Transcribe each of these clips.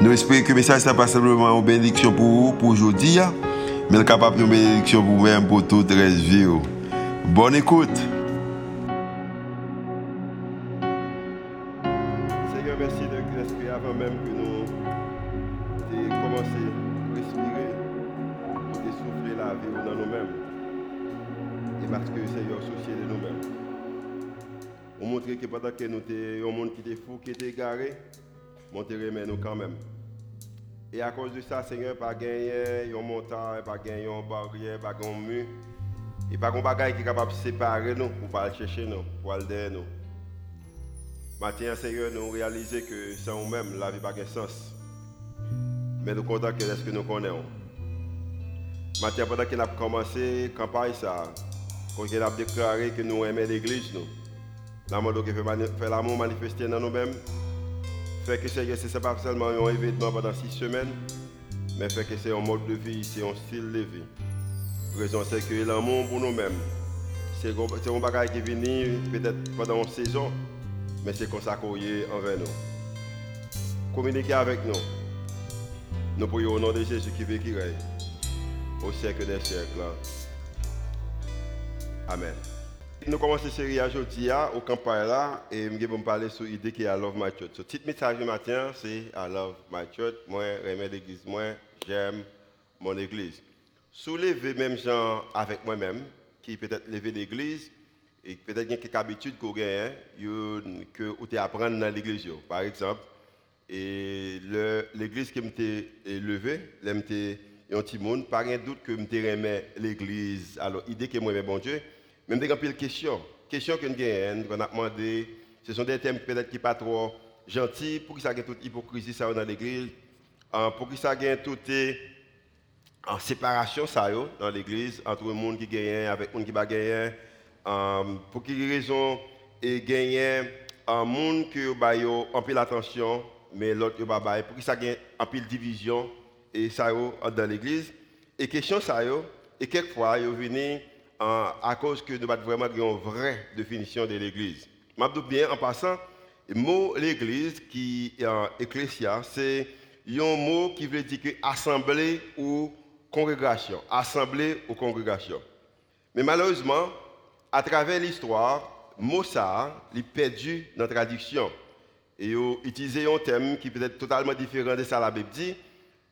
Nous espérons que le message n'est pas simplement une bénédiction pour vous, pour aujourd'hui, hein. mais capable une bénédiction pour vous-même, pour toute la vie. Oh. Bonne écoute. Seigneur, merci de l'esprit avant même que nous commençons à respirer, pour souffler la vie dans nous-mêmes. Et parce que Seigneur, soucié de nous-mêmes. On montre que pendant que nous sommes un monde qui était fou, qui était égaré, monter nous quand même. Et à cause de ça, Seigneur, pas gagner une montagne, pas gagner une barrière, pas un mur. Et pas un bagage qui est capable de séparer nous pour pas chercher nous, pour aller derrière nous. Maintenant, Seigneur, nous réalisons que sans nous-mêmes, la vie n'a pas de sens. Mais nous comptons que est-ce que nous connaissons. Maintenant, pendant qu'on a commencé la campagne, ça, quand on a déclaré que nous aimons l'église, nous, l'amour fait l'amour manifester dans nous-mêmes, fait que ce n'est pas seulement un événement pendant six semaines, mais fait que c'est un mode de vie, c'est un style de vie. C'est que l'amour pour nous-mêmes, c'est un bagage qui vient peut-être pendant une saison, mais c'est comme ça qu'on envers nous. Communiquer avec nous. Nous prions au nom de Jésus qui règne au siècle des siècles. Amen. Nous commençons cette série aujourd'hui au campagne et je vais parler sur l'idée qui est I love my church. Le petit message du matin, c'est I love my church. Moi, j'aime l'église, moi, j'aime mon église. Soulever même gens avec moi-même, qui peut-être lever l'église, et peut-être quelques habitudes qu'on gagne, que vous apprendre dans l'église. Par exemple, et l'église qui m'a levée, m'était un petit pas un doute que je l'église. Alors, l'idée que moi, bon Dieu, même des questions. questions. Questions que nous avons, qu'on a demandé, ce sont des thèmes peut-être qui ne pas trop gentils. Pour qui ça a toute hypocrisie ça dans l'église? Euh, Pour qui ça a toute en séparation ça dans l'église entre le monde qui gagne avec le monde qui ne gagne euh, Pour quelle raison et gagner un monde qui a en pile attention mais l'autre pas Pour qui ça gagne en pile division et ça dans l'église? Et question ça et quelquefois il à cause que nous avons vraiment une vraie définition de l'Église. Je bien en passant, le mot l'Église qui est ecclésia, c'est un mot qui veut dire assemblée ou congrégation. Assemblée ou congrégation. Mais malheureusement, à travers l'histoire, mot il est perdu dans la traduction. Et ils ont utilisé un thème qui peut être totalement différent de ça la Bible dit.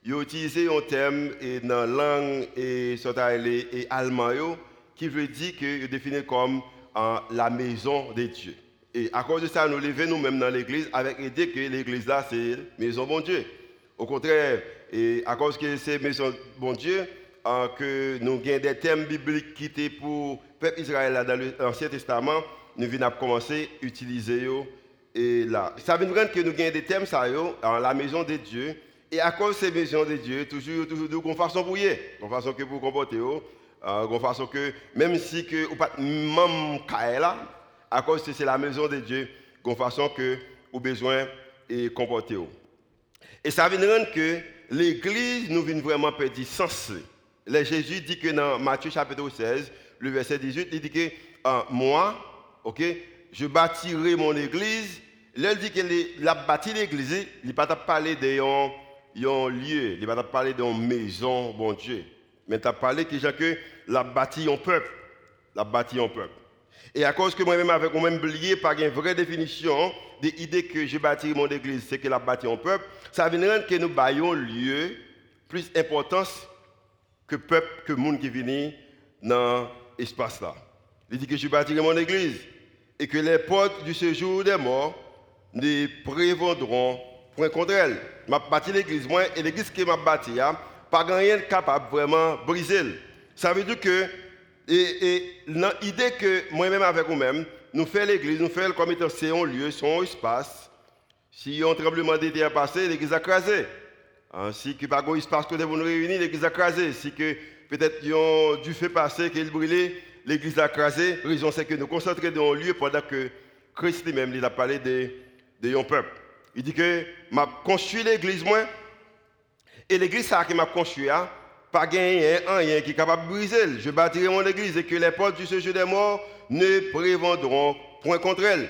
Ils ont utilisé un thème dans la langue et, et allemand qui veut dire que est défini comme euh, la maison de Dieu. Et à cause de ça, nous levons nous-mêmes dans l'église avec l'idée que l'église là, c'est maison bon Dieu. Au contraire, et à cause que c'est maison bon Dieu, euh, que nous avons des thèmes bibliques qui pour le peuple Israël dans l'Ancien Testament, nous venons commencer à utiliser et. Ça veut dire que nous avons des thèmes ça, la maison de Dieu. Et à cause de ces maisons de Dieu, toujours, toujours de façon pour y façon que vous comportez, euh, de façon que même si que ou pas même là, à cause que c'est la maison de Dieu, de façon que vous besoin et comporter. Et ça veut dire que l'église nous vient vraiment perdre sens. Le Jésus dit que dans Matthieu chapitre 16, le verset 18, il dit que euh, moi, ok, je bâtirai mon église. Là, il dit qu'il a bâti l'église, il ne pas parler d'un lieu, il ne pas parler d'une maison, bon Dieu. Mais tu as parlé que que la bâti en peuple. La bâti en peuple. Et à cause que moi-même, avec moi-même oublié par une vraie définition des idées que j'ai bâti mon église, c'est que la bâti en peuple, ça veut dire que nous baillons lieu plus importance que peuple, que monde qui vient dans l'espace là. Il dit que je bâtirai mon église et que les portes du séjour des morts ne prévendront point contre elle. Je bâti l'église, moi, et l'église qui m'a bâti, hein, pas rien capable vraiment briser. Ça veut dire que, et, l'idée que moi-même avec vous-même, nous faisons l'église, nous faisons comme c'est un lieu, c'est un espace. Si un tremblement de terre passé, l'église a crasé. Si que pas de espace que vous nous réunir, l'église a crasé. Si que peut-être a du feu passé, qu'il brûlé, l'église a crasé. La raison c'est que nous concentrons dans un lieu pendant que Christ lui-même il a parlé de, de peuple. Il dit que m'a construit l'église moi et l'église qui m'a construit hein, pas gagné rien qui est capable de briser. Je bâtirai mon église et que les portes du séjour des morts ne prévendront point contre elle.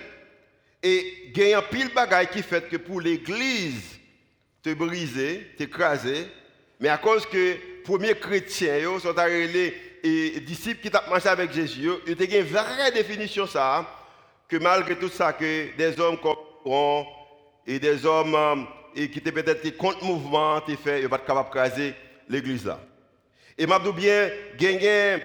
Et il y a pile bagaille qui fait que pour l'église te briser, t'écraser, mais à cause que les premiers chrétiens sont arrivés et disciples qui ont marché avec Jésus, il y a une vraie définition ça, que malgré tout ça, que des hommes comme et des hommes euh, et qui étaient peut-être contre mouvement, ils ne pas capable d'écraser l'église là. Et m'a bien, gagné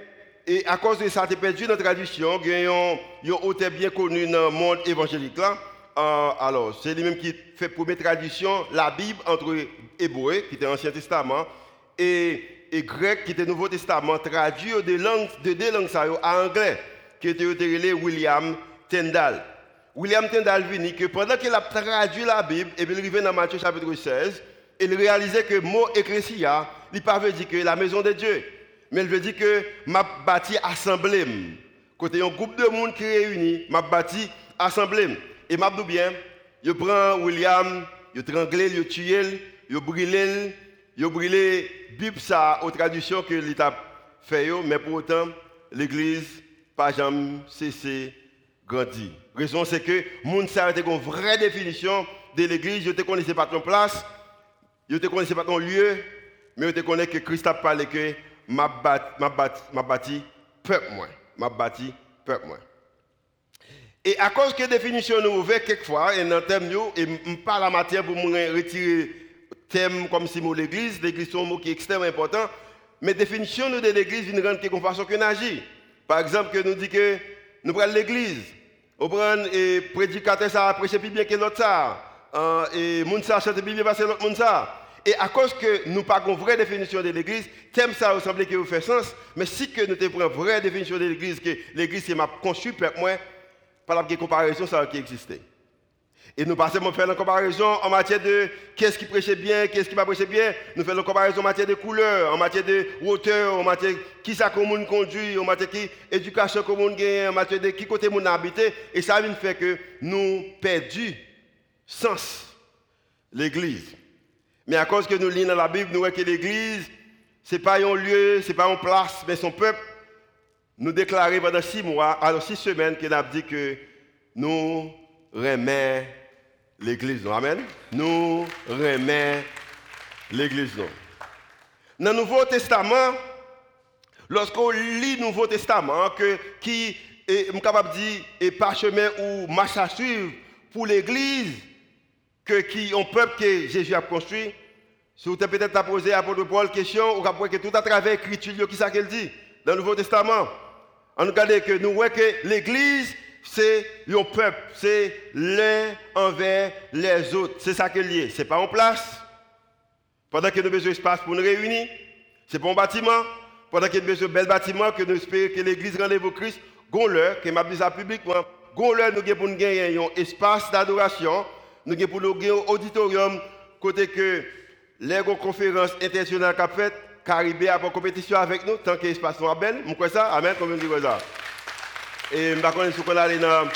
et à cause de ça, tu perdu notre tradition, a un auteur bien connu dans le monde évangélique là. Euh, alors, c'est lui-même qui fait première tradition, la Bible entre hébreu, qui était l'Ancien Testament, et, grec, qui était Nouveau Testament, traduit de, de deux langues à anglais, qui était William Tyndall. William Tyndall venu que pendant qu'il a traduit la Bible, et il arrivé dans Matthieu chapitre 16, il réalisait que le mot ecclesia, il ne veut dire que la maison de Dieu mais elle veut dire que m'a bâti assemblée. Côté un groupe de monde qui réunit, m'a bâti assemblée. Et m'a dit bien, je prends William, je tranglé, je tué, je brûlé, je brûlé Bible ça aux traductions que l'État fait, mais pour autant, l'Église pas jamais cessé grandir. La raison c'est que monde ça a une vraie définition de l'Église, je ne te connaissais pas ton place, je ne te connaissais pas ton lieu, mais je te connais que Christ a parlé que m'a bâti peuple moi. M'a bâti peuple moi. Et à cause que définition nous ouvert quelquefois, et dans thème, et parle la matière pour me retirer thème comme si mot l'église, l'église c'est un mot qui est extrêmement important, mais la définition de l'église vient rendre quelque façon que agit. Par exemple, que nous dit que nous prenons l'église, prend et prédicateur ça a prêché plus bien que l'autre ça, et moun ça chante plus bien que l'autre moun ça. Et à cause que nous pas une vraie définition de l'Église, thème ça ressemble que vous fait sens, mais si que nous avons une vraie définition de l'Église, que l'Église c'est ma conçue, moi, par la comparaison, ça qui existait. Et nous passons à faire une comparaison en matière de qu'est-ce qui prêchait bien, qu'est-ce qui ne prêchait bien. Nous faisons une comparaison en matière de couleur, en matière de hauteur, en matière de qui ça monde conduit, en matière de éducation que monde gagne, en matière de qui côté monde habité. Et ça vient faire que nous perdons sens l'Église. Mais à cause que nous lisons dans la Bible, nous voyons que l'Église, ce n'est pas un lieu, ce n'est pas une place, mais son peuple. Nous déclarons pendant six mois, alors six semaines, qu'il a dit que nous remet l'Église. Amen. Nous remet l'Église. Dans le Nouveau Testament, lorsqu'on lit le Nouveau Testament, que, qui est capable de dire, est parchemin ou marche à suivre pour l'Église, que qui un peuple que Jésus a construit. Si vous peut-être à poser à Paul Paul question, vous pouvez que tout à travers l'écriture, qui ça qu'elle dit dans le Nouveau Testament. On regarde que nous voyons que l'Église, c'est un peuple, c'est l'un envers les autres. C'est ça qu'elle est. Ce n'est pas en place. Pendant que nous avons besoin d'espace pour nous réunir, ce n'est pas un bâtiment. Pendant que nous avons besoin de bel bâtiment, que nous espérons que l'Église rendez-vous Christ, que m'a dit ça publiquement, gonleur, nous avons pour gagner un espace d'adoration nous avons pour nous un auditorium, côté que les conférences internationales qu'a fait, Caribé a pour compétition avec nous, tant que l'espace soit belle. Crois ça, Amen, comme dis ça. Et je ne sais pas si on aller dans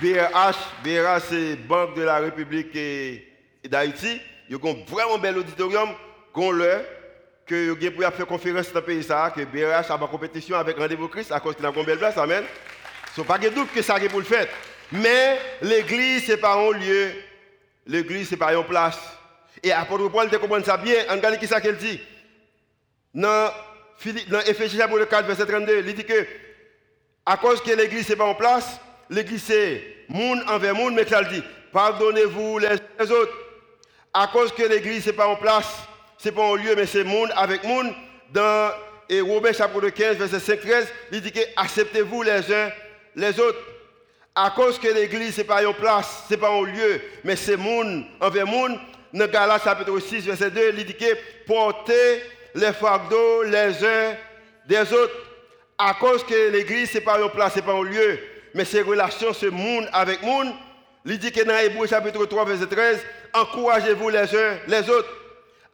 BRH. BRH, c'est Banque de la République d'Haïti. Ils ont un vraiment bel auditorium, qu'on leur que vous pour faire conférence dans le pays, ça, que BRH a une compétition avec Rendez-vous Christ à cause qu'il a une belle place, Amen. Ne pas de doute que ça est pour le faire. Mais l'église, ce n'est pas un lieu L'église, ce n'est pas une place. Et apôtre Paul te comprend ça bien. Regardez qui ça qu'elle dit? Dans, dans Ephésiens 4, verset 32, il dit que à cause que l'église n'est pas en place, l'église c'est monde envers monde, mais ça dit, pardonnez-vous les autres. À cause que l'église n'est pas en place, ce n'est pas un lieu, mais c'est monde avec monde. Dans et Romains chapitre 15, verset 5, 13, il dit que acceptez-vous les uns les autres. À cause que l'église, n'est pas une place, ce n'est pas un lieu, mais c'est monde envers monde. Dans Galates chapitre 6, verset 2, il dit que portez les fardeaux les uns des autres. À cause que l'église, ce n'est pas une place, ce n'est pas un lieu, mais c'est relation, ce monde avec monde. Il dit que dans Hébreu chapitre 3, verset 13, encouragez-vous les uns les autres.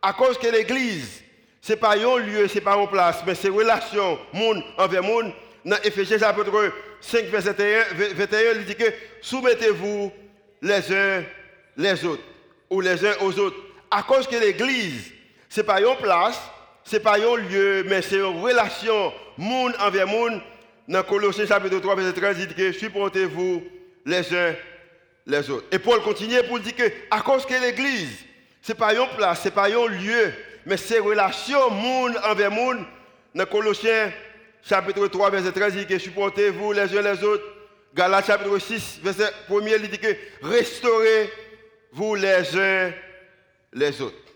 À cause que l'église, ce n'est pas un lieu, ce n'est pas une place, mais c'est relation, monde envers monde. Dans Ephésiens chapitre 5, verset 21, il dit que soumettez-vous les uns les autres, ou les uns aux autres. À cause que l'église, ce n'est pas une place, ce n'est pas un lieu, mais c'est une relation, monde envers monde. Dans Colossiens chapitre 3, verset 13, il dit que supportez-vous les uns les autres. Et Paul continue pour dire que, à cause que l'église, ce n'est pas une place, ce n'est pas un lieu, mais c'est relation monde envers monde. Dans Colossiens chapitre 3, verset 13, il dit que supportez-vous les uns les autres. Galates chapitre 6, verset 1 il dit que restaurez-vous les uns les autres.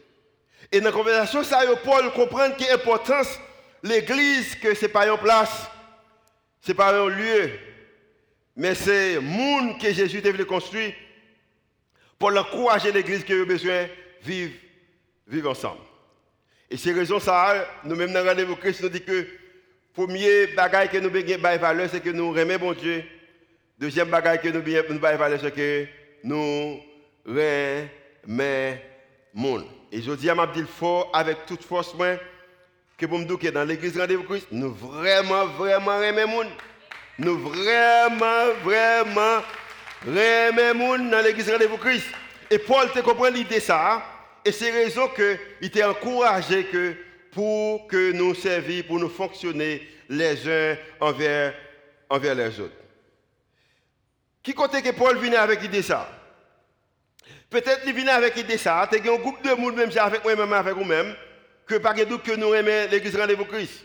Et dans la conversation, ça, Paul comprend qu'il est important l'église, que ce n'est pas une place, ce n'est pas un lieu, mais c'est le monde que Jésus devait construire pour encourager l'église qui a besoin de vivre, vivre ensemble. Et c'est raison ça, nous-mêmes dans Christ, nous disons que le premier bagage que nous avons valeur, c'est que nous aimons bon Dieu. Deuxième bagage que nous avons valeur, c'est que nous aimons Et je dis à ma dit fort avec toute force, que pour me dire que dans l'église Rendez-vous Christ, nous vraiment, vraiment aimons. Nous vraiment, vraiment aimons monde dans l'église Rendez-vous Christ. Et Paul te comprend l'idée ça. Et c'est raison qu'il t'a encouragé que pour que nous servions, pour nous fonctionner les uns envers, envers les autres. Qui comptait que Paul venait avec l'idée ça? Peut-être qu'il venait avec l'idée ça. Tu as un groupe de monde, même avec moi-même, avec vous-même, que pas de doute que nous aimons l'église Rendez-vous Christ.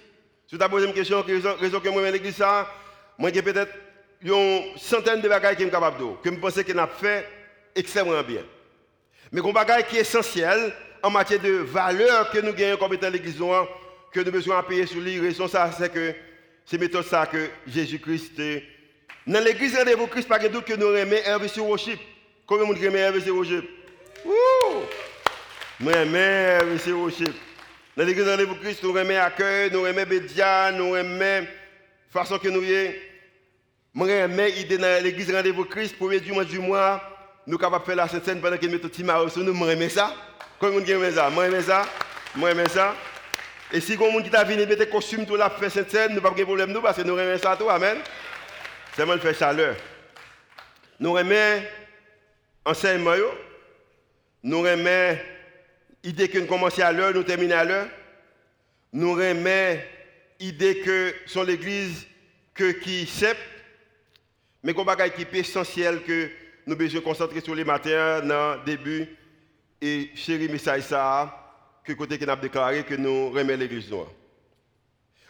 Si tu as posé une question, raison, que moi aime l'église ça, moi j'ai peut-être une centaine de bagages que je suis capable de que je pense que nous fait extrêmement bien. Mais un bagage qui est essentiel en matière de valeur que nous gagnons comme étant l'église que nous besoin payer sur lui, raison ça, c'est que c'est méthode ça que Jésus-Christ Dans l'église rendez-vous Christ, pas de doute que nous aimons RVC Worship. Combien de monde aime RVC Worship? Nous aimons RVC Worship. Dans l'église rendez-vous Christ, nous aimons accueil, nous nous façon que nous Nous rendez-vous Christ, du du mois nous de la pendant que nous mettons nous, aime ça. Ça aime ça. Aime ça. Et si qui t'a venu costumes tout la cette scène, nous n'avons pas de problème nous parce que nous. Amen. C'est moi chaleur. Nous enseignement. Nous aimons l'idée que nous commençons à l'heure, nous terminons à l'heure. Nous aimons l'idée que sont l'église que qui sait, mais qu'on qui est essentiel que nous besoin concentrer sur les matins dans le début et chéri message ça que côté qui a déclaré que nous remettons l'église noire.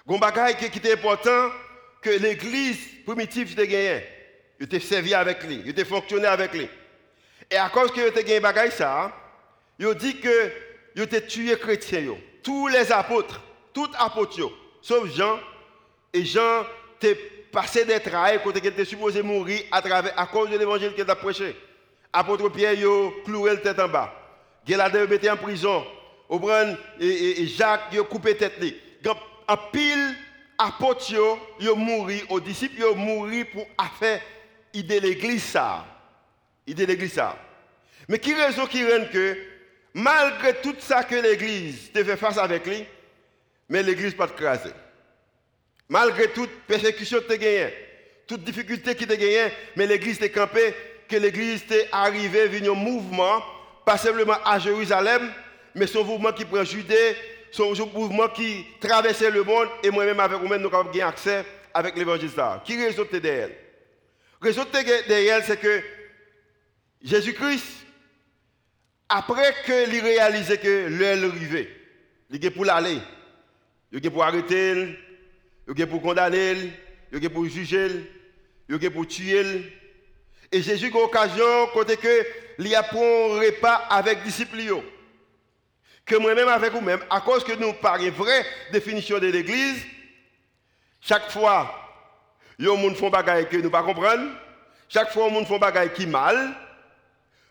Bagage qui était important que l'église primitive était gagnée. Il était servi avec lui, il était fonctionné avec lui. Et à cause que était gagné bagage ça, il dit que il était tué chrétien tous les apôtres, tous apôtres sauf Jean et Jean était passé des travaux quand il était supposé mourir à, travers, à cause de l'évangile qu'il a prêché. Apôtre Pierre, il cloué la tête en bas. Il a été en prison. Et, et Jacques, il a coupé tête. En pile, apôtres, ils ont mouru, aux disciples, ils ont mouru pour faire idée l'église. Idée l'église ça. Mais qui raison qui rend que, malgré tout ça que l'église devait face avec lui, mais l'église pas crasée. Malgré toute persécution que tu as toute difficulté que tu as mais l'église est campée, que l'église est arrivée, venir un mouvement, pas simplement à Jérusalem, mais son mouvement qui prend Judée, son mouvement qui traversait le monde, et moi-même avec vous-même, nous avons accès avec l'évangile. Qui résulte derrière Raison derrière, c'est que Jésus-Christ, après qu'il réalisé que l'heure arrivait, il est pour l'aller, il est pour arrêter, il a pour condamner, il a pour juger, il a pour tuer. Et Jésus a l'occasion, côté que il a pour un repas avec les disciples. Que moi-même avec vous-même, à cause que nous parlons vraie définition de l'Église, chaque fois, il y a des gens qui font des choses que nous ne comprenons pas. Chaque fois, il y a des gens qui font des choses qui mal.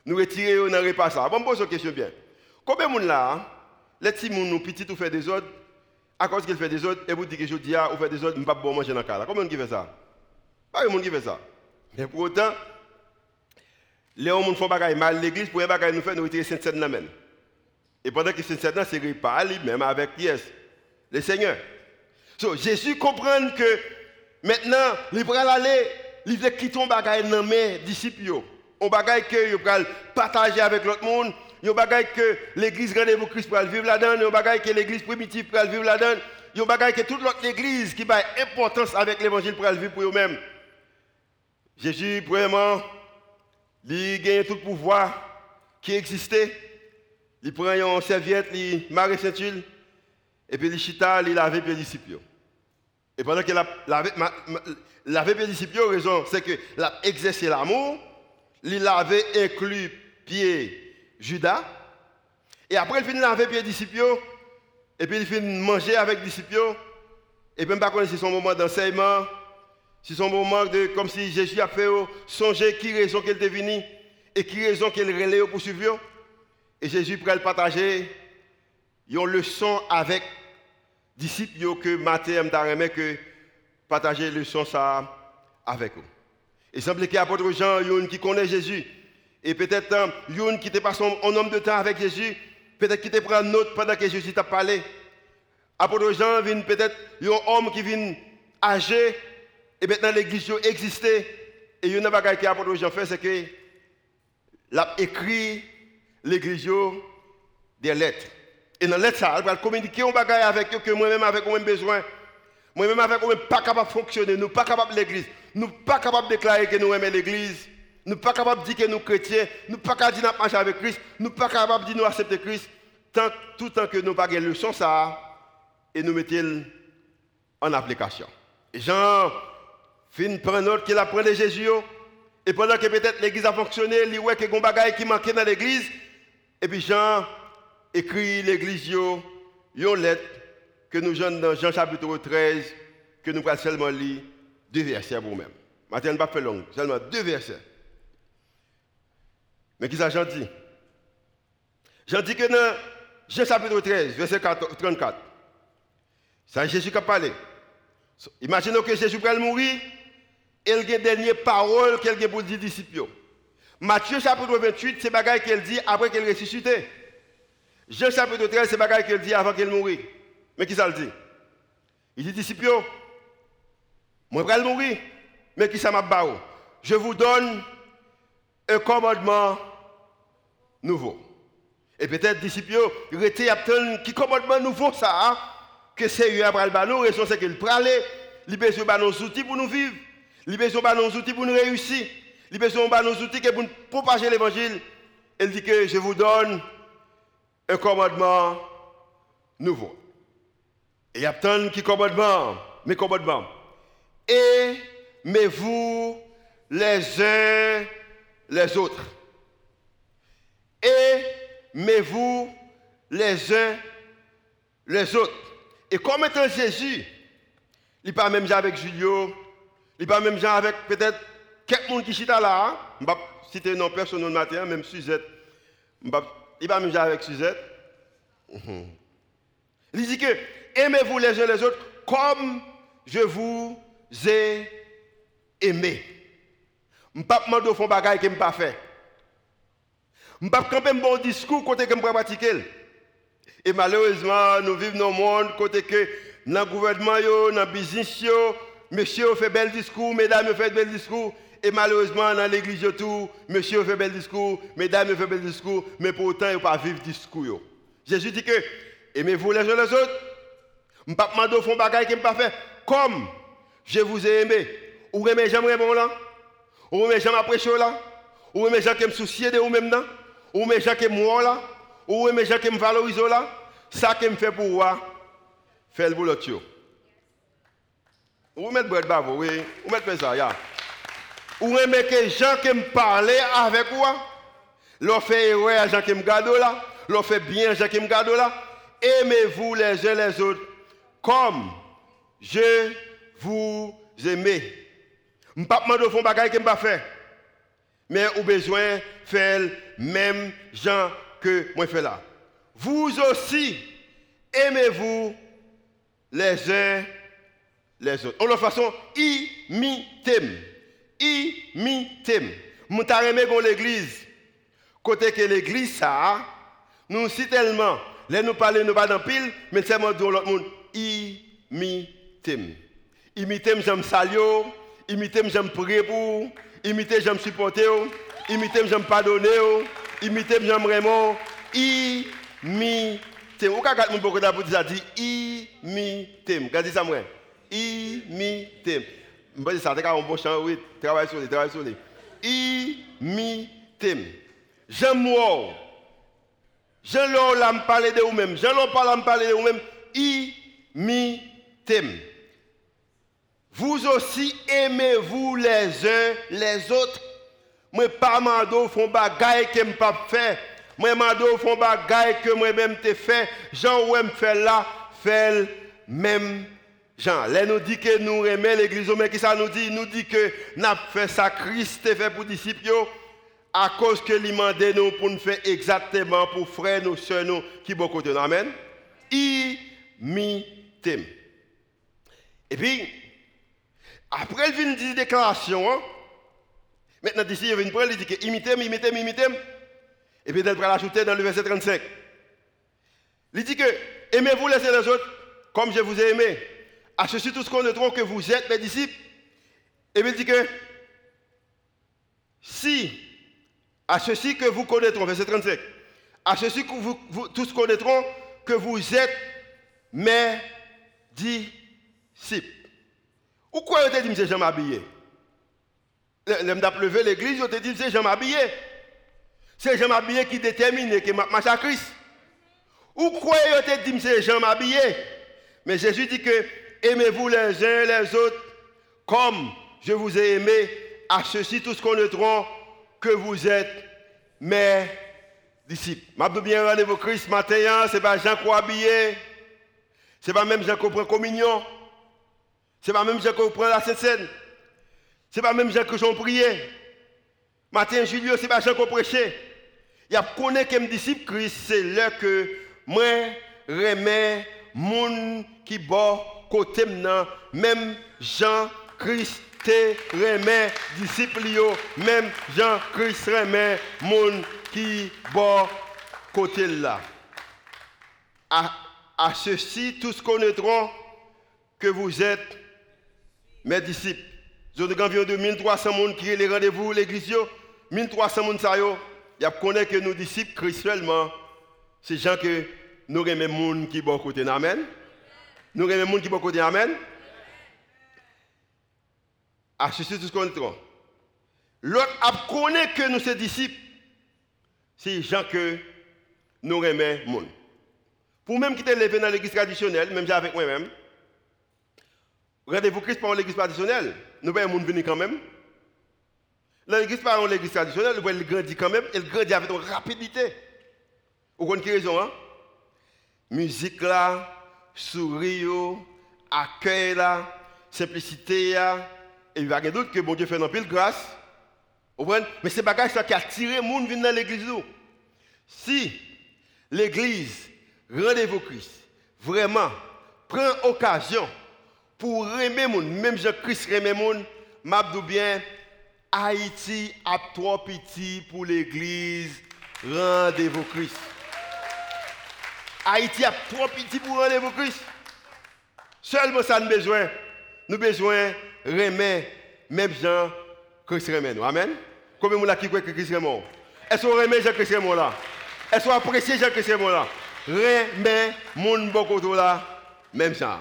Nous retirons dans le repas. Ça. Bon, pose une question bien. Combien de gens là, les petits gens, nous petits, tout fait des autres, à cause qu'il fait des autres, et vous dites que je dis, ah, vous faites des autres, je ne pas bon manger dans le cas. Combien de gens qui fait ça? Pas de monde qui fait ça. Mais pour autant, les gens font des mal l'église, pour les bagages nous faire, nous retirer Sainte-Seine dans Et pendant que c'est certain, c'est repas lui-même avec est Le Seigneur. So, Jésus comprend que maintenant, il va aller, il veut quitter un bagage dans mes disciples. Un bagage que va partager avec l'autre monde. Un bagage que l'église rendez-vous Christ pour vivre là-dedans. Un bagage que l'église primitive pour vivre là-dedans. Un bagage que toute l'autre église qui a importance avec l'évangile pour vivre pour eux-mêmes. Jésus, premièrement, il gagne tout pouvoir qui existait. Il prend une serviette, il marre ceinture, et puis il chita, il lave les disciples. Et pendant qu'il a lavé les disciples, raison, c'est qu'il a exercé l'amour, il avait inclus pied Judas, et après il finit laver pied disciples, et puis il finit manger avec les disciples, et puis pas si c'est son moment d'enseignement, c'est son moment de, comme si Jésus a fait songer qui raison qu'elle est venue et qui raison qu'elle relève pour suivre. Et Jésus pourrait partager une leçon avec les disciples que Matthieu m'a que partager leçon ça avec eux. Il semble qu'il y a apôtre Jean qui connaît Jésus. Et peut-être un qui était passé un homme de temps avec Jésus, peut-être qui te prend note pendant que Jésus t'a parlé. Apôtre Jean vient peut-être un homme qui vient âgé et maintenant l'église existait. Et une chose que l'apôtre Jean fait, c'est que l'a écrit l'église des lettres. Et dans les lettres, il va communiquer un avec eux que moi-même avec moi besoin. Moi-même avec moi pas capable de fonctionner, nous pas capable de l'église. Nous pas capable de déclarer que nous aimons l'église. Nous pas capable de dire que nous chrétiens, nous pas capable de dire que nous avec Christ, nous pas capable de dire que nous acceptons Christ tant tout temps que nous pas le leçon ça et nous mettons en application. Et Jean fin prend note qu'il apprend de Jésus et pendant que peut-être l'église a fonctionné, il y a qui manquait dans l'église. Et puis Jean écrit l'église une lettre que nous avons dans Jean chapitre 13, que nous allons seulement lire deux versets pour nous-mêmes. Maintenant, ne pas faire long, seulement deux versets. Mais qui ça Jean dit? Jean dit que dans Jean chapitre 13, verset 34, c'est Jésus qui a parlé. Imaginons que Jésus va mourir elle a une dernière parole qu'elle a pour dire disciples. Matthieu chapitre 28, c'est bagaille qu'elle dit après qu'elle ressuscite. Jean chapitre 13, c'est bagaille qu'elle dit avant qu'elle mourit. Mais qui ça le dit? Il dit disciples, moi je vais mourir, mais qui ça m'a Je vous donne un commandement nouveau. Et peut-être disciples, il était qui commandement nouveau ça hein? Que c'est un bras le raison c'est qu'il prale, il de nos outils pour nous vivre. Il a de nos outils pour nous réussir. Il a de nos outils pour propager l'évangile. Elle dit que je vous donne un commandement nouveau. Et il y a tant qui commandement, mes commandements. Aimez-vous les uns les autres. Aimez-vous les uns les autres. Et comme étant Jésus, il parle même avec Julio, il pas même avec peut-être quelqu'un qui chita là. Je ne vais pas citer non personne le matin, même Suzette. Il pas même avec Suzette. Mhm. Il dit que aimez-vous les uns les autres comme je vous ai aimé. Je ne vais pas demander fond bagaille que je pas fait. Je ne pas camper un bon discours côté que je pratiquer. Et malheureusement, nous vivons dans un monde côté que dans le gouvernement, dans le business, monsieur fait bel discours, mesdames fait bel discours. Et malheureusement, dans l'église, tout, monsieur fait bel discours, mesdames fait bel discours, mais pourtant, il ne pas vivre discours. Jésus dit que, aimez-vous les uns les autres? Je ne pas demander fond bagaille qui ne pas fait. Comme je vous ai aimé. Ou aimez j'aimerais bon là. Ou aimez j'aime apprécier là. Ou aimez qui me soucier de vous-même là. Ou aimez qui moi là. Ou aimez qui me valorisent là. Ça qui me fait pour moi, faire le boulot. Ou mettre bread bavo, oui. Ou mettre ça, ya. Ou aimez que gens qui me parlent avec moi, leur fait erreur à gens qui me gardent là, leur fait bien à gens qui me gardent là. Aimez-vous les uns les autres comme je vous aimais. Je ne pas demander fond bagaille que je pas faire. Mais au besoin faire même gens que moi là. Vous aussi aimez-vous les uns les autres. En façon, imitez. Imitez. Nous avons l'église. Côté que l'église, ça, Nous si tellement, les nous parler, nous pas dans pile, mais seulement dans l'autre monde. Imitez. Imitez, j'aime salio, imitez, j'aime prier pour, imitez, j'aime supporter, imitez, j'aime pardonner, imitez, j'aime vraiment, imitez. Ou quand mon beaucoup dit imitez. Regardez ça moi. Imitez. Je vais dire ça, c'est un bon chant, oui, travaille sur les, travaille sur les. Imitez. J'aime moi. Jean là me parler de vous-même. Parle me parler de vous-même. Imitez. Vous aussi aimez-vous les uns les autres. Moi pas mando font bagaille que me pas faire. Moi mando font bagaille que moi même te fait. Jean ouais me fait là, fait même Jean, là nous dit que nous aimons l'église, mais qui ça nous dit? Nous dit que avons fait ça, Christ fait pour les disciples, à cause que lui nous pour nous faire exactement pour frères, nos soeurs, nous, qui beaucoup de Amen? Imitez. Et puis, après, il vient dire déclaration. Hein? Maintenant, d'ici, il vient prendre, il dit que imitez, imitez, imitez. Et puis, il va l'ajouter dans le verset 35. Il dit que aimez-vous les uns les autres comme je vous ai aimé. À ceci, tous connaîtront que vous êtes mes disciples. Et puis, il dit que si, à ceci que vous connaîtront, verset 35, à ceci que vous, vous tous connaîtront que vous êtes mes disciples. Pourquoi vous te dit que je m'habiller L'homme d'a levé l'église, vous te dit que je m'habiller. C'est je m'habiller qui détermine que je marche à Christ. Pourquoi vous te dit que je m'habiller Mais Jésus dit que aimez-vous les uns les autres comme je vous ai aimé. À ceci tous connaîtront que vous êtes mes disciples. Je bien rendez-vous Christ matin, hein. ce n'est pas Jean qui habillé. Ce n'est pas même Jean qui prend communion. Ce n'est pas même Jean qui prend la scène. Ce n'est pas même Jean que j'en prié. Matin, Julio, ce n'est pas Jean qui prêché. Il y a connaît comme disciple Christ, c'est là que moi, remets moun qui bon côté maintenant, même Jean-Christ remet disciple même Jean-Christ remet moun qui bon côté là. À, à ceci, tous connaîtront que vous êtes mes disciples. Vous avez environ de 1300 personnes qui ont les rendez-vous, l'église, 1300 personnes, il y a que nos disciples, Christ seulement, c'est gens que nous aimons les gens qui sont bon côté. Amen. Nous aimons les gens qui sont bon côté. Amen. À ceci, tout ce qu'on L'autre a connaît que nous sommes disciples, c'est gens que nous les gens. Pour même qui te levé dans l'église traditionnelle, même avec moi-même, Rendez-vous Christ par l'église traditionnelle. Nous voyons les gens venir quand même. L'église par l'église traditionnelle, nous voyons grandit quand même. Elle grandit avec une rapidité. Vous comprenez raison, hein? Musique là, sourire, accueil là, simplicité là. Et il y a des doute que bon Dieu fait un pile grâce. Vous comprenez? Mais c'est bagage ça qui a tiré les gens dans l'église. Si l'église, rendez-vous Christ, vraiment prend occasion pour aimer moun, même Jean-Christ aimer moun, m'a bien Haïti a trop petit pour l'église. Rendez-vous Christ. Haïti a trop petit pour rendez-vous Christ. Seulement ça nous besoin. Nous besoin remet même Jean Christ remet nous. Amen. Combien de gens qui croient que Christ remet? Est-ce qu'on remet Jean-Christ remet là? Est-ce qu'on apprécie Jean-Christ remet là? Remet mon beaucoup là même ça.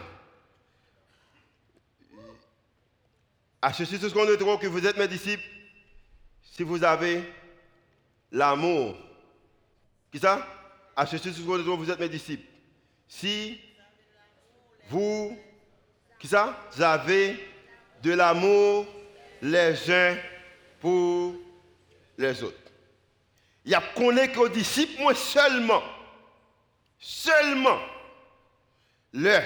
À ceci, tout ce qu'on trouve que vous êtes mes disciples, si vous avez l'amour. Qui ça? À ceci, tout ce qu'on trouve, vous êtes mes disciples. Si vous, qui ça? Avez de l'amour les uns pour les autres. Il y a connaît qu'aux disciples, moi seulement, seulement, le,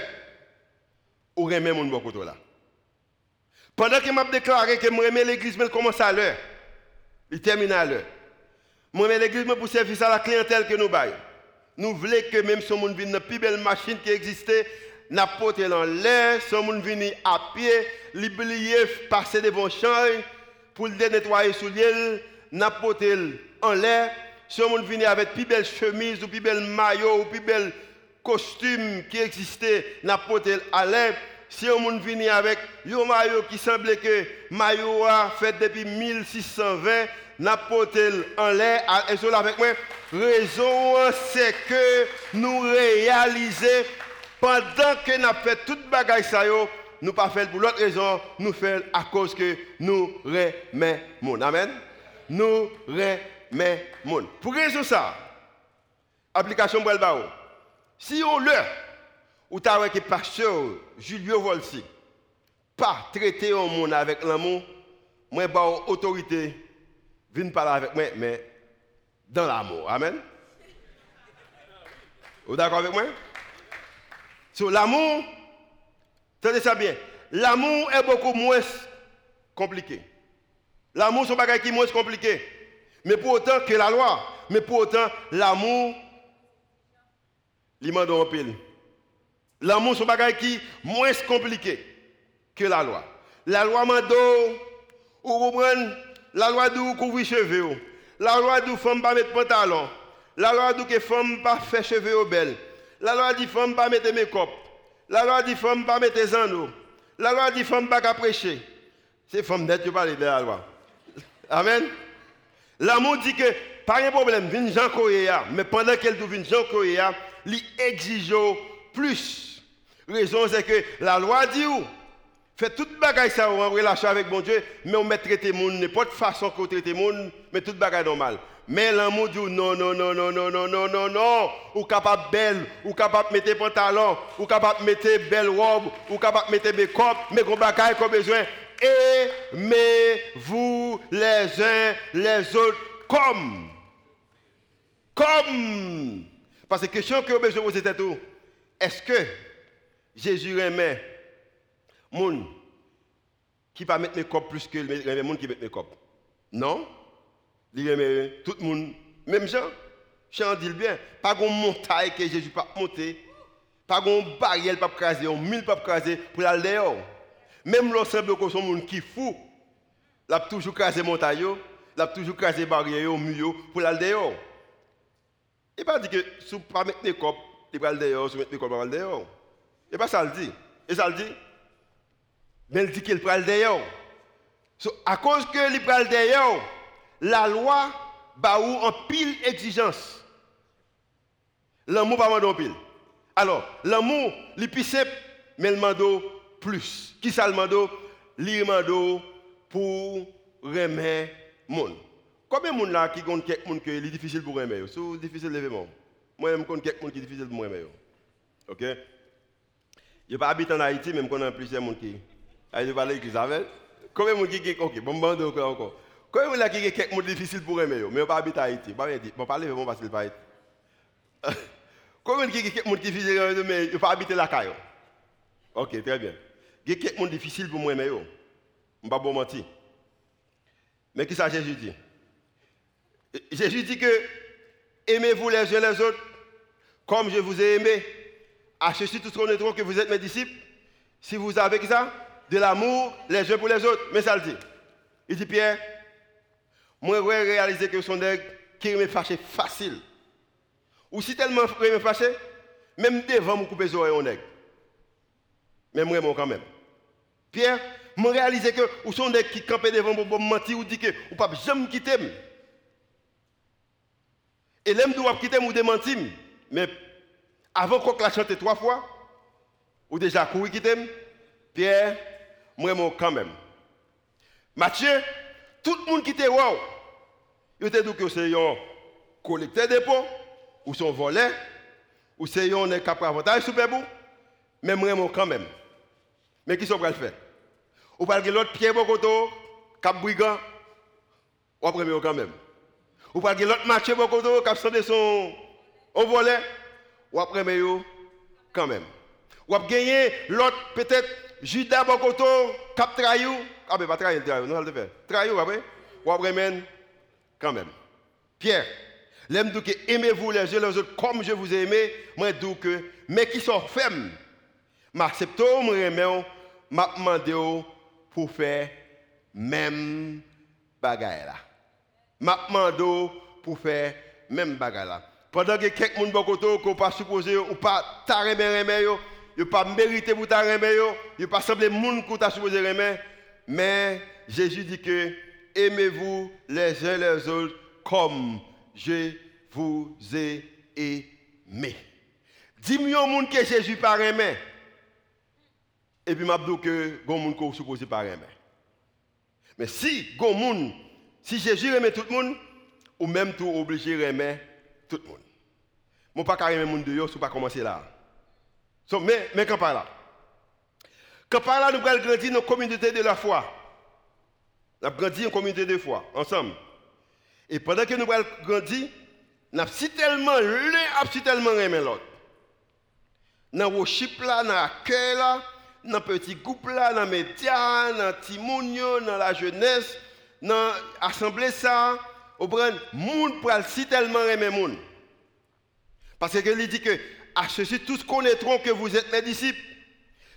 aurait même mon bon là. Pendant que m'a déclaré que je aimais l'église, commence à l'heure? Il termine à l'heure. Je aimais l'église pour servir à la clientèle que nous baillons. Nous voulons que même si on vient dans la plus belle machine qui existait, n'a porté dans l'air, si on vient à pied, l'oublier, passer devant champ pour le nettoyer sous l'île, n'a porté en l'air, si on vient avec plus belle chemise ou plus belle maillot ou plus belle costume qui existait, n'a à l'air, si on vient avec un maillot qui semblait que maillot a fait depuis 1620, n'a en l'air, et cela avec moi, raison c'est que nous réalisons pendant que nous fait toute bagaille ça nous pas pour l'autre raison, nous faisons à cause que nous remettons. Amen. Nous remettons. Pour raison ça, application pour le Si on le, ou tu as pasteur Julio Volsi, pas traiter un monde avec l'amour, moi, j'ai autorité, viens parler avec moi, mais dans l'amour. Amen. Vous d'accord avec moi? Sur l'amour, Tenez ça bien. L'amour est beaucoup moins compliqué. L'amour, c'est un bagage qui est moins compliqué. Mais pour autant que la loi, mais pour autant, l'amour, il m'a en pile. L'amour, c'est un bagage qui est moins compliqué que la loi. La loi m'a ou comprenez, la loi dit couvrir cheveux. La loi dit femme pas mettre pantalon. La loi dit que femme pas faire cheveux belles. La loi dit femme pas mettre make-up. La loi dit femme pas mettre des anneaux. La loi dit femme pas prêcher. C'est femme net qui parle de la loi. Amen. L'amour dit que pas de problème, vient Jean Korea, mais pendant qu'elle vient Jean Korea, il exige plus. Raison c'est que la loi dit où? Fait toute bagaille ça en relation avec mon Dieu, mais on met traiter monde n'importe façon qu'on traite monde, mais toute bagaille normale. Mais l'amour dit non, non, non, non, non, non, non, non, non. Ou capable belle, ou capable mettre pantalon, ou capable mettre belle robe, ou capable mettre mes copes, mais qu'on bagaille qu'on besoin. Aimez-vous les uns les autres comme? Comme? Parce que question que vous besoin poser c'est tout. Est-ce que Jésus aimait moun qui va mettre mes copes plus que les gens qui mettent mes copes? Non? Il aime tout le monde. Même Jean, Jean dit bien, pas de montagne que Jésus pas monter, pas de barrière pas craser, un mille pas craser pour aller dehors. Même l'ensemble de son monde qui fou, il a toujours crasé montagne, il a toujours crasé barrière, mur pour aller dehors. Il pas dit que si vous pas mettre les copes, il va aller dehors, si vous mettez les copes, il va aller dehors. Et pas ça le dit. Et ça le dit. Mais il dit qu'il va aller dehors. So, à cause que il va aller dehors, la loi ba ou en pile exigence. L'amour pas en pile. Alors, l'amour, il plus simple, mais le mando plus. Qui ça le mando? Le mando pour remettre monde. Combien de monde là qui compte quelqu'un qui est difficile pour remettre? C'est difficile de lever Moi, je compte quelqu'un qui est difficile pour remettre. OK? Je pas habite en Haïti, même qu'on a plusieurs gens qui. Ils parlent l'église avec. Combien de gens qui. Ok, bon, bon, encore, encore. Combien de gens qui ont quelques mots difficiles pour aimer, mais ils pas habite en Haïti. Pas bien dit. Bon, parlez, bon, parce qu'ils pas Haïti. Combien de gens qui ont quelques mots difficiles, mais ils pas habiter la caille. Ok, très bien. Il y a quelques mots difficiles pour moi, mais je ne pas bon mentir. Mais qui ça Jésus dit? Jésus dit que aimez-vous les uns les autres comme je vous ai aimé. À ceci, tous connaîtront que vous êtes mes disciples. Si vous avez ça, de l'amour les uns pour les autres. Mais ça le dit. Il dit Pierre, moi, je réaliser que son nègre qui me fâché facile. Ou si tellement me fâché, même devant me couper les oreilles au nègre. Mais quand même. Pierre, je réaliser que ou son nègre qui campait devant pour mentir ou dit que ou pas jamais quitter. Et l'aime doit quitter ou démentir. Mais avant qu'on la chante trois fois, ou déjà couru quitter, Pierre, moi, quand même. Mathieu, tout le monde qui était wow, il te dit que c'est un collecteur de dépôt, ou son volet, ou c'est un capable avantage super beau, mais moi quand même. Mais qui sont prêts à le faire? Ou pas que l'autre Pierre Bokoto, cap brigand, ou après quand même. Ou pas que l'autre marché Bokoto, cap sonné son au volet, ou après quand même. Ou gagner l'autre peut-être Judas Bokoto, cap trahou, ah ben pas trahir, trahir, non, le faire. Trahir après, ou après quand même. Pierre, l'aime que aimez-vous les uns les autres comme je vous ai aimé, moi que, mais qui sont fermes, m'accepte, moi remets, m'a demandé pour faire même bagaille là. M'a demandé pour faire même bagarre là. Pendant que quelqu'un moun bokoto ko pas supposé ou pas ta remen remen yo, yo pas mérité pour ta yo, yo pas semblé moun ko ta supposé mais Jésus dit que aimez-vous les uns les autres comme je vous ai aimé. Dis-moi monde que Jésus pas aimé. Et puis m'a dit que gon moun ko supposé pas aimer. Mais si moun, si Jésus aime tout le monde, ou même tout obligé aimer tout le monde. Mon pas aimer monde de yo, si pas commencer là. Mais quand par là? Quand par là nous allons grandir nos communautés de la foi. Nous allons grandir une communauté de foi ensemble. Et pendant que nous allons grandir, nous avons si tellement l'un a si tellement aimer l'autre. Dans worship là, dans l'accueil là, dans petit groupe là, dans médias, dans timonio, dans la jeunesse, dans l'assemblée ça, au brun, monde pour si tellement aimer monde. Parce qu'il dit que à ceci tous connaîtront que vous êtes mes disciples.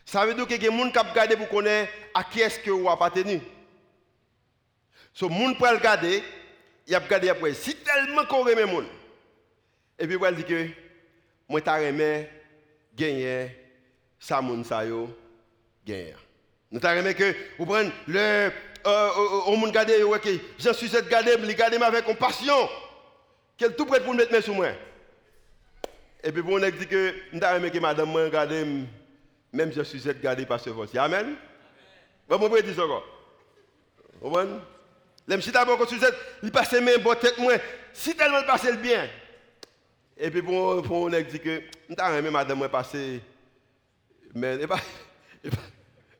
Ça veut dire que les gens qui regardé pour connaître à qui est-ce que vous appartenez. Ce monde pour regarder, il a regardé après si tellement qu'on aime monde. Et puis il dit que moi t'as aimé gagner ça moun sa yo gagner. Nous t'as aimé que vous prenez le euh, euh, garder ouais que je suis garder, me garder avec compassion. Qu'elle tout prêt pour mettre mes sous moi. Et puis pour on dit que aimé que madame moi garder même je suis garder par ce voici. Amen. Bon, moi dire ça encore. Vous comprenez? Les si d'abord Suzette, il passe mes bonnes si tellement passe le bien. Et puis pour, on dit que t'as aimé madame moi passer mais et pas et pas,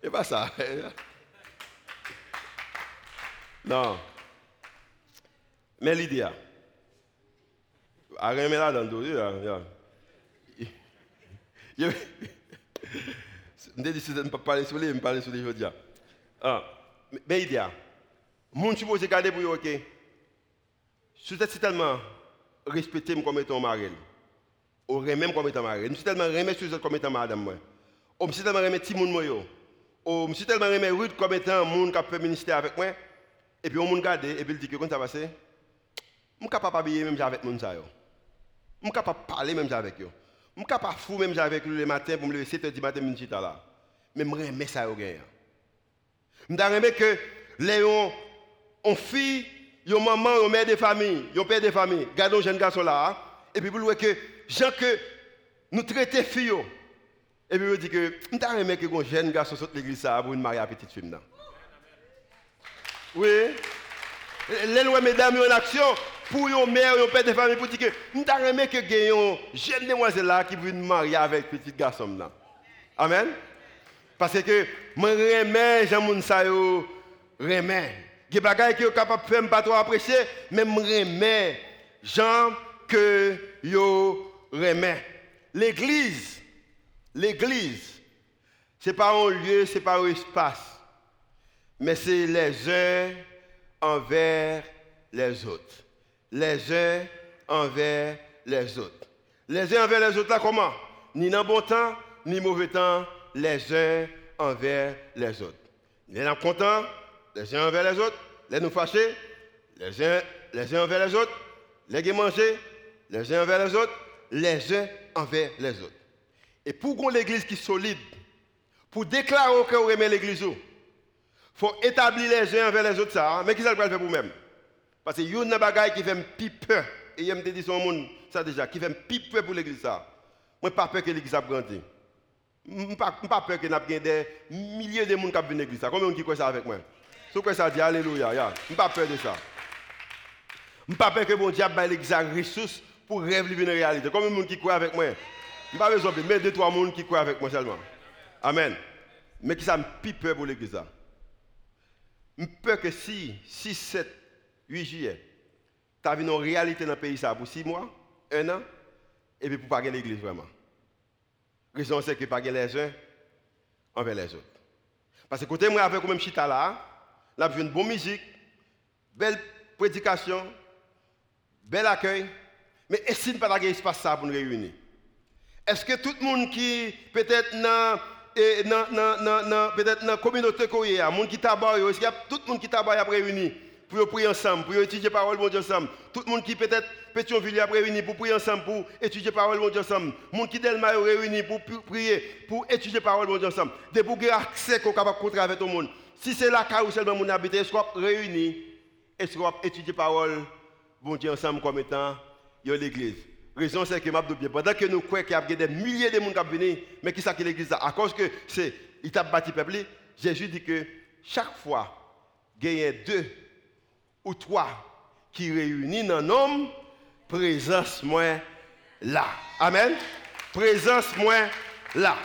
et pas ça. Non. Mais l'idée, à là dans le je je ne peux pas parler sur les, je ne parler sur les aujourd'hui. Ah, mais l'idée, mon suppose garder pour ok? Vous êtes tellement respecté comme étant mari, ou même comme étant mari, je suis tellement remis sur comme étant madame. Ou je suis tellement remis monde, moi. Ou je suis tellement remis rude comme étant un monde qui a fait ministère avec moi. Et puis on monde garde et puis il dit que quand ça passe, je suis capable d'habiller même avec mon ça. Je suis capable de parler même avec eux. Je suis capable de fou même avec eux le matin pour me lever 7h du matin, je suis là. Mais je remets ça au gain. Je remets que les on fille, yon maman, yon mère de famille, yon père de famille, gardons jeune garçon là, et puis vous voyez que gens que nous traitons filles, et puis vous dites que nous avons que un jeune garçon saute l'église pour une à petite fille. Oui. Les lois, mesdames, en action pour yon mère, yon père de famille, pour dire que nous avons que une jeune demoiselle là qui veut marier avec petit garçon là. Amen. Parce que moi, remets, Jean Mounsayo, remets. Il y a des choses qui sont capables de faire pas trop apprécier, mais je remets gens que yo remets. L'église, l'église, ce n'est pas un lieu, ce n'est pas un espace, mais c'est les uns envers les autres. Les uns envers les autres. Les uns envers les autres, là, comment? Ni dans bon temps, ni mauvais temps, les uns envers les autres. Ni dans content, les uns envers les autres, les nous fâcher, les uns, les uns envers les autres, les manger, les uns envers les autres, les uns envers les autres. Et pour qu'on l'église qui est solide, pour déclarer que vous aimez l'église, faut établir les uns envers les autres ça. Hein. Mais qui ça le faire pour vous-même? Parce que y a une bagaille qui fait un peur. Et il me dit son monde ça déjà, qui fait un peur pour l'église ça. Moi, pas peur que l'église a grandi. Je n'ai pas peur que nous des milliers de monde qui viennent l'église. Combien de gens qui croient ça avec moi? Ce que ça dit? Alléluia. Je n'ai pas peur de ça. Je pas peur que mon diable ait l'église ressources pour rêver une réalité. Combien de gens qui croient avec moi? Je pas besoin de deux, trois personnes qui croient avec moi seulement. Amen. Mais qui ça me pour l'église Je peur que si 6, 7, 8 juillet, tu as vu une réalité dans le pays ça pour 6 mois, 1 an, et puis pour pas gagner l'église vraiment. La raison c'est que pas les uns envers les autres. Parce que côté moi avec même chita là, là une bonne musique, belle prédication, bel accueil, mais est-ce qu'il n'y a pas d'espace ça pour nous réunir? Est-ce que tout le monde qui peut-être dans peut-être dans la communauté coréenne, monde qui tabac, est-ce qu'il y a tout le monde qui tabac à réunir pour prier ensemble, pour étudier parole de Dieu ensemble? Tout le monde qui peut-être Pétionville a réuni pour prier ensemble, pour étudier parole de Dieu ensemble. Le monde qui Delma réuni pour prier, pour étudier parole de Dieu ensemble. Des pour accès qu'on capable de avec tout le monde. Si c'est la cas où seulement mon habité, est-ce qu'on réuni, est-ce qu'on étudier parole de Dieu ensemble comme étant l'église? Raison c'est que m'a bien pendant que nous croyons qu'il y a des milliers de monde qui viennent, mais qui ça que l'église à cause que c'est il t'a bâti peuple, Jésus dit que chaque fois il y a deux ou trois qui réunissent un homme, présence moi là. Amen. Présence moi là.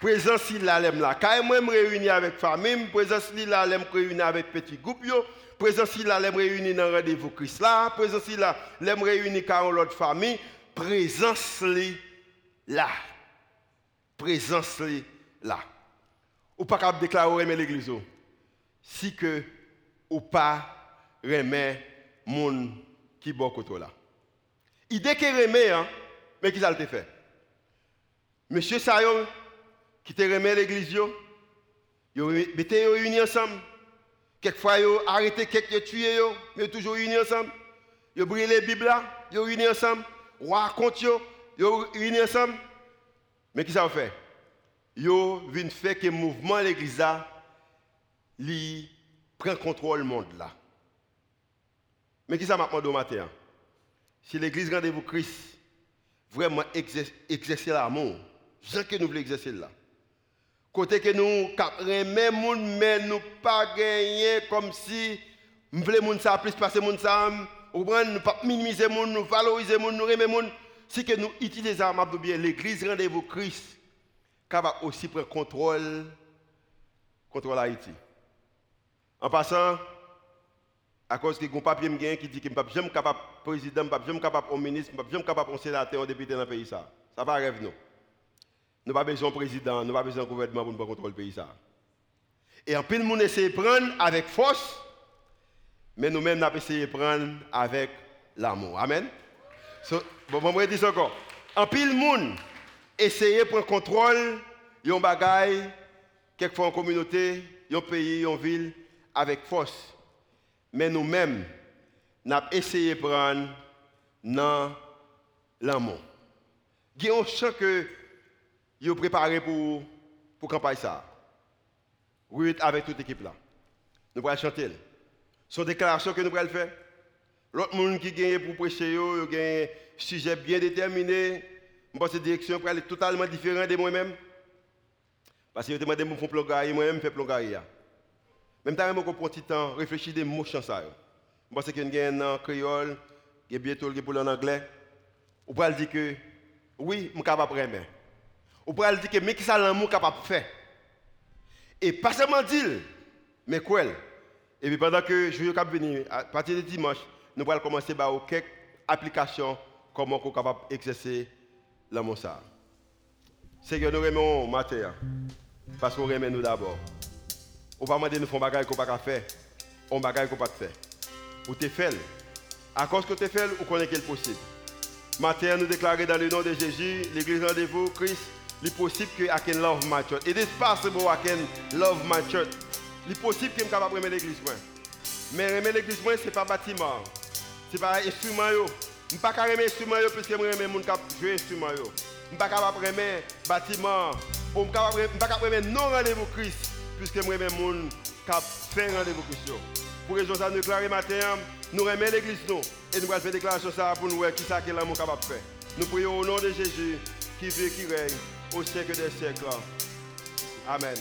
Présence il là là. Quand moi me réunir avec famille, présence il là me réunir avec petit groupe présence il là me réunir dans rendez-vous Christ là, présence il là me réunir avec l'autre famille, présence là. Présence là. Ou pas capable déclarer aimer l'église si que ou pas remet moun qui bon là. Idée que remet hein, mais qui ça le fait? Monsieur Sayon qui te remet l'église yo, yo mettez yo unis ensemble. Quelquefois yo arrêté quelques tué yo, mais toujours unis ensemble. Yo brûlé les Bibles là, yo unis ensemble. Raconte yo, yo unis ensemble. Mais qui ça fait Yo vient faire que mouvement l'église là li prend contrôle du monde là. Mais qui ça m'a demandé au matin? Si l'église rendez-vous Christ vraiment exercer l'amour, ce que nous voulons exercer là. Côté que nous remet mais nous pas gagner comme si nous voulons ça plus passer monde ça, ou nous pas minimiser monde, nous valoriser monde, nous remet monde. Si que nous utilisons l'église rendez-vous Christ capable aussi prendre contrôle contrôle Haïti. En passant, à cause que mon papier qui dit que je ne suis capable président, je ne suis capable de ministre, je ne suis capable de sénateur, de député dans le pays. Ça ne pas rêve, nous. Nous n'avons pas besoin de président, nous n'avons pas besoin de gouvernement pour nous contrôler le pays. Et en plus, nous essayons de prendre avec force, mais nous-mêmes, nous essayé de prendre avec l'amour. Amen. So, bon, je dire ça encore. En pile, monde essayer de prendre contrôle de bagaille, quelquefois en communauté, un pays, une ville, avec force. Mais nous-mêmes, nous avons essayé de prendre dans l'amour. Il y a un chant que vous préparé pour pour campagne ça. Oui, avec toute l'équipe là. Nous allons chanter. Des déclarations que nous allons faire. L'autre monde qui gagne pour prêcher, il a un sujet bien déterminé. Je pense que direction pour aller totalement différente de moi-même. Parce que je demande de me faire plongari, moi-même je fais plongari. Même temps, je prends petit temps, réfléchir des mots chansons. Je pense qu'il y a un créole, il y a bientôt pour en anglais. On peut dire que oui, je suis capable de faire. On peut dire que mais qui ça l'amour capable de faire? Et pas seulement dire, mais quoi Et puis pendant que je vais venir, à partir de dimanche, nous allons commencer par quelques applications, comment on est capable d'exercer l'amour que nous aimons matin, parce qu'on aime nous d'abord. On va demander nous faire des choses qu'on ne pas faire. On faire qu'on pas faire. Ou te fait. À cause que tu fais, ou connaît est possible. Matin, nous déclarons dans le nom de Jésus, l'église rendez-vous, Christ, il est possible que I can love my church. It is possible I can love my church? Il est possible que je capable de l'église. Mais aimer l'église, ce n'est pas bâtiment. Ce n'est pas instrument. Je ne peux pas aimer instrument puisque je aime les gens qui jouent instrument. Je ne suis pas d'aimer bâtiment. Je ne suis pas d'aimer non rendez-vous Christ puisque moi même monde cap faire rendez-vous Christ. Pour raison nous déclarer matin, nous remercions l'église et nous allons faire déclaration ça pour nous voir qui ça que l'amour capable de faire. Nous prions au nom de Jésus qui vit qui règne au siècle des siècles. Amen.